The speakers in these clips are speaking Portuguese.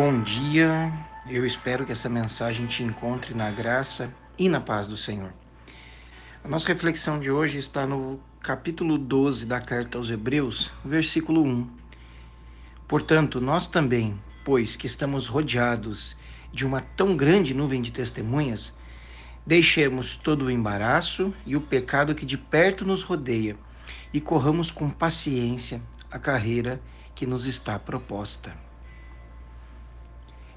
Bom dia, eu espero que essa mensagem te encontre na graça e na paz do Senhor. A nossa reflexão de hoje está no capítulo 12 da carta aos Hebreus, versículo 1. Portanto, nós também, pois que estamos rodeados de uma tão grande nuvem de testemunhas, deixemos todo o embaraço e o pecado que de perto nos rodeia e corramos com paciência a carreira que nos está proposta.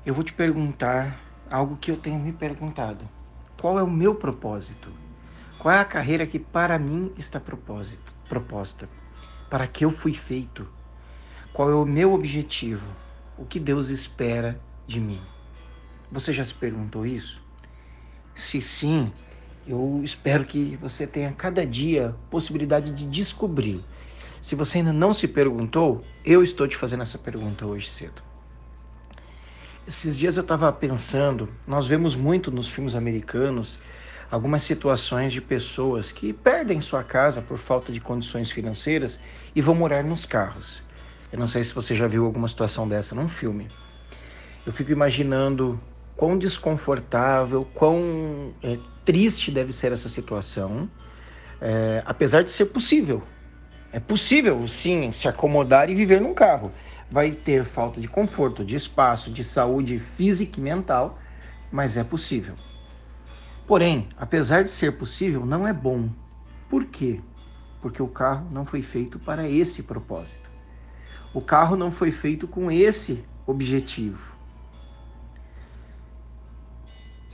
Eu vou te perguntar algo que eu tenho me perguntado. Qual é o meu propósito? Qual é a carreira que para mim está propósito, proposta? Para que eu fui feito? Qual é o meu objetivo? O que Deus espera de mim? Você já se perguntou isso? Se sim, eu espero que você tenha cada dia possibilidade de descobrir. Se você ainda não se perguntou, eu estou te fazendo essa pergunta hoje cedo. Esses dias eu estava pensando, nós vemos muito nos filmes americanos algumas situações de pessoas que perdem sua casa por falta de condições financeiras e vão morar nos carros. Eu não sei se você já viu alguma situação dessa num filme. Eu fico imaginando quão desconfortável, quão é, triste deve ser essa situação, é, apesar de ser possível. É possível, sim, se acomodar e viver num carro vai ter falta de conforto, de espaço, de saúde física e mental, mas é possível. Porém, apesar de ser possível, não é bom. Por quê? Porque o carro não foi feito para esse propósito. O carro não foi feito com esse objetivo.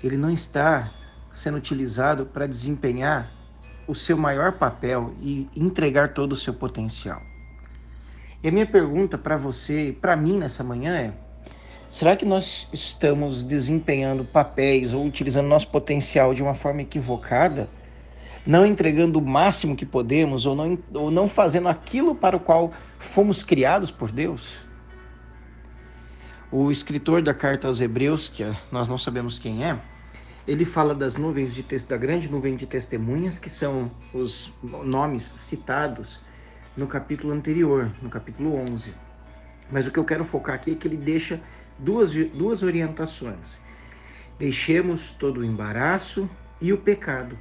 Ele não está sendo utilizado para desempenhar o seu maior papel e entregar todo o seu potencial. E a minha pergunta para você para mim nessa manhã é: será que nós estamos desempenhando papéis ou utilizando nosso potencial de uma forma equivocada? Não entregando o máximo que podemos ou não, ou não fazendo aquilo para o qual fomos criados por Deus? O escritor da carta aos Hebreus, que nós não sabemos quem é, ele fala das nuvens de da grande nuvem de testemunhas, que são os nomes citados no capítulo anterior, no capítulo 11. Mas o que eu quero focar aqui é que ele deixa duas, duas orientações. Deixemos todo o embaraço e o pecado.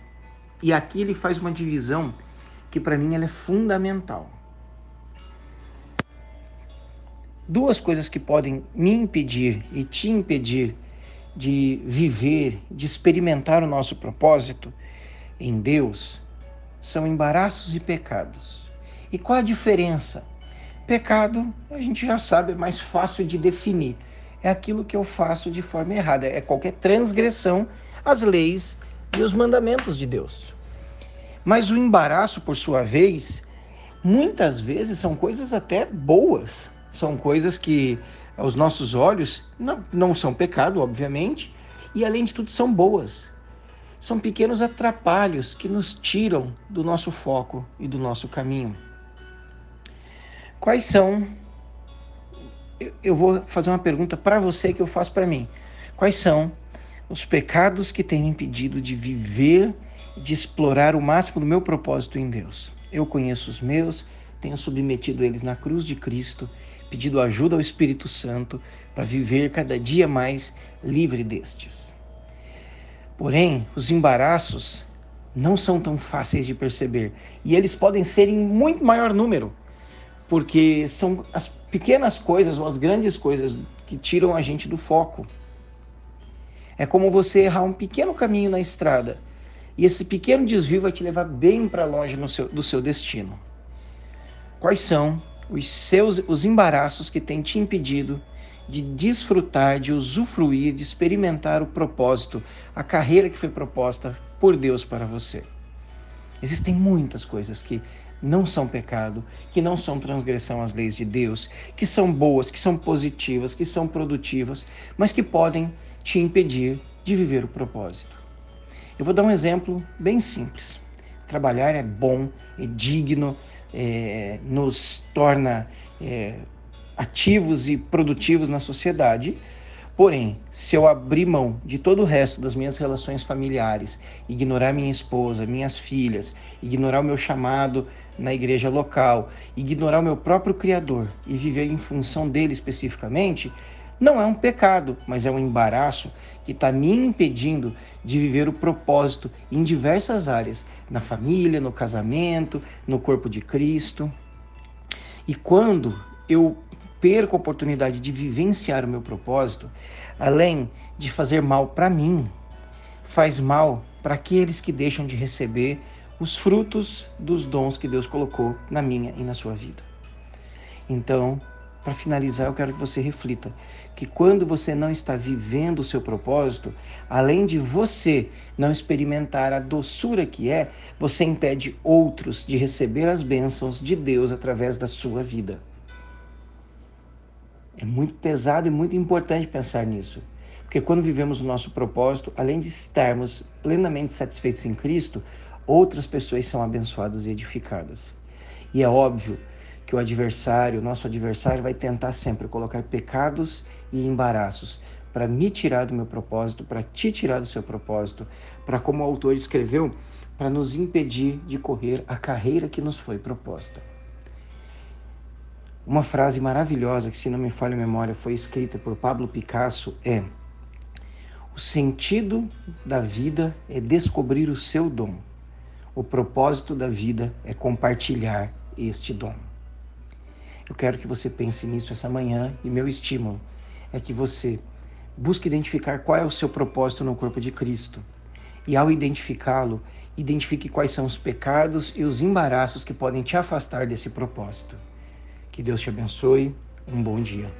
E aqui ele faz uma divisão que para mim ela é fundamental. Duas coisas que podem me impedir e te impedir de viver, de experimentar o nosso propósito em Deus são embaraços e pecados. E qual a diferença? Pecado, a gente já sabe, é mais fácil de definir. É aquilo que eu faço de forma errada, é qualquer transgressão às leis e os mandamentos de Deus. Mas o embaraço, por sua vez, muitas vezes são coisas até boas, são coisas que aos nossos olhos não, não são pecado, obviamente, e além de tudo são boas. São pequenos atrapalhos que nos tiram do nosso foco e do nosso caminho. Quais são? Eu vou fazer uma pergunta para você que eu faço para mim. Quais são os pecados que têm me impedido de viver, de explorar o máximo do meu propósito em Deus? Eu conheço os meus, tenho submetido eles na cruz de Cristo, pedido ajuda ao Espírito Santo para viver cada dia mais livre destes. Porém, os embaraços não são tão fáceis de perceber e eles podem ser em muito maior número porque são as pequenas coisas ou as grandes coisas que tiram a gente do foco. É como você errar um pequeno caminho na estrada e esse pequeno desvio vai te levar bem para longe seu, do seu destino. Quais são os seus os embaraços que têm te impedido de desfrutar, de usufruir, de experimentar o propósito, a carreira que foi proposta por Deus para você? Existem muitas coisas que não são pecado, que não são transgressão às leis de Deus, que são boas, que são positivas, que são produtivas, mas que podem te impedir de viver o propósito. Eu vou dar um exemplo bem simples. Trabalhar é bom, é digno, é, nos torna é, ativos e produtivos na sociedade, Porém, se eu abrir mão de todo o resto das minhas relações familiares, ignorar minha esposa, minhas filhas, ignorar o meu chamado na igreja local, ignorar o meu próprio Criador e viver em função dele especificamente, Não é um pecado, mas é um embaraço que está me impedindo de viver o propósito em diversas áreas, na família, no casamento, no corpo de Cristo. E quando eu perco a oportunidade de vivenciar o meu propósito, além de fazer mal para mim, faz mal para aqueles que deixam de receber os frutos dos dons que Deus colocou na minha e na sua vida. Então, para finalizar, eu quero que você reflita que quando você não está vivendo o seu propósito, além de você não experimentar a doçura que é, você impede outros de receber as bênçãos de Deus através da sua vida. É muito pesado e muito importante pensar nisso. Porque quando vivemos o nosso propósito, além de estarmos plenamente satisfeitos em Cristo, outras pessoas são abençoadas e edificadas. E é óbvio que o adversário, o nosso adversário, vai tentar sempre colocar pecados e embaraços para me tirar do meu propósito, para te tirar do seu propósito, para, como o autor escreveu, para nos impedir de correr a carreira que nos foi proposta. Uma frase maravilhosa que, se não me falha a memória, foi escrita por Pablo Picasso é: O sentido da vida é descobrir o seu dom. O propósito da vida é compartilhar este dom. Eu quero que você pense nisso essa manhã e meu estímulo é que você busque identificar qual é o seu propósito no corpo de Cristo. E ao identificá-lo, identifique quais são os pecados e os embaraços que podem te afastar desse propósito. Que Deus te abençoe. Um bom dia.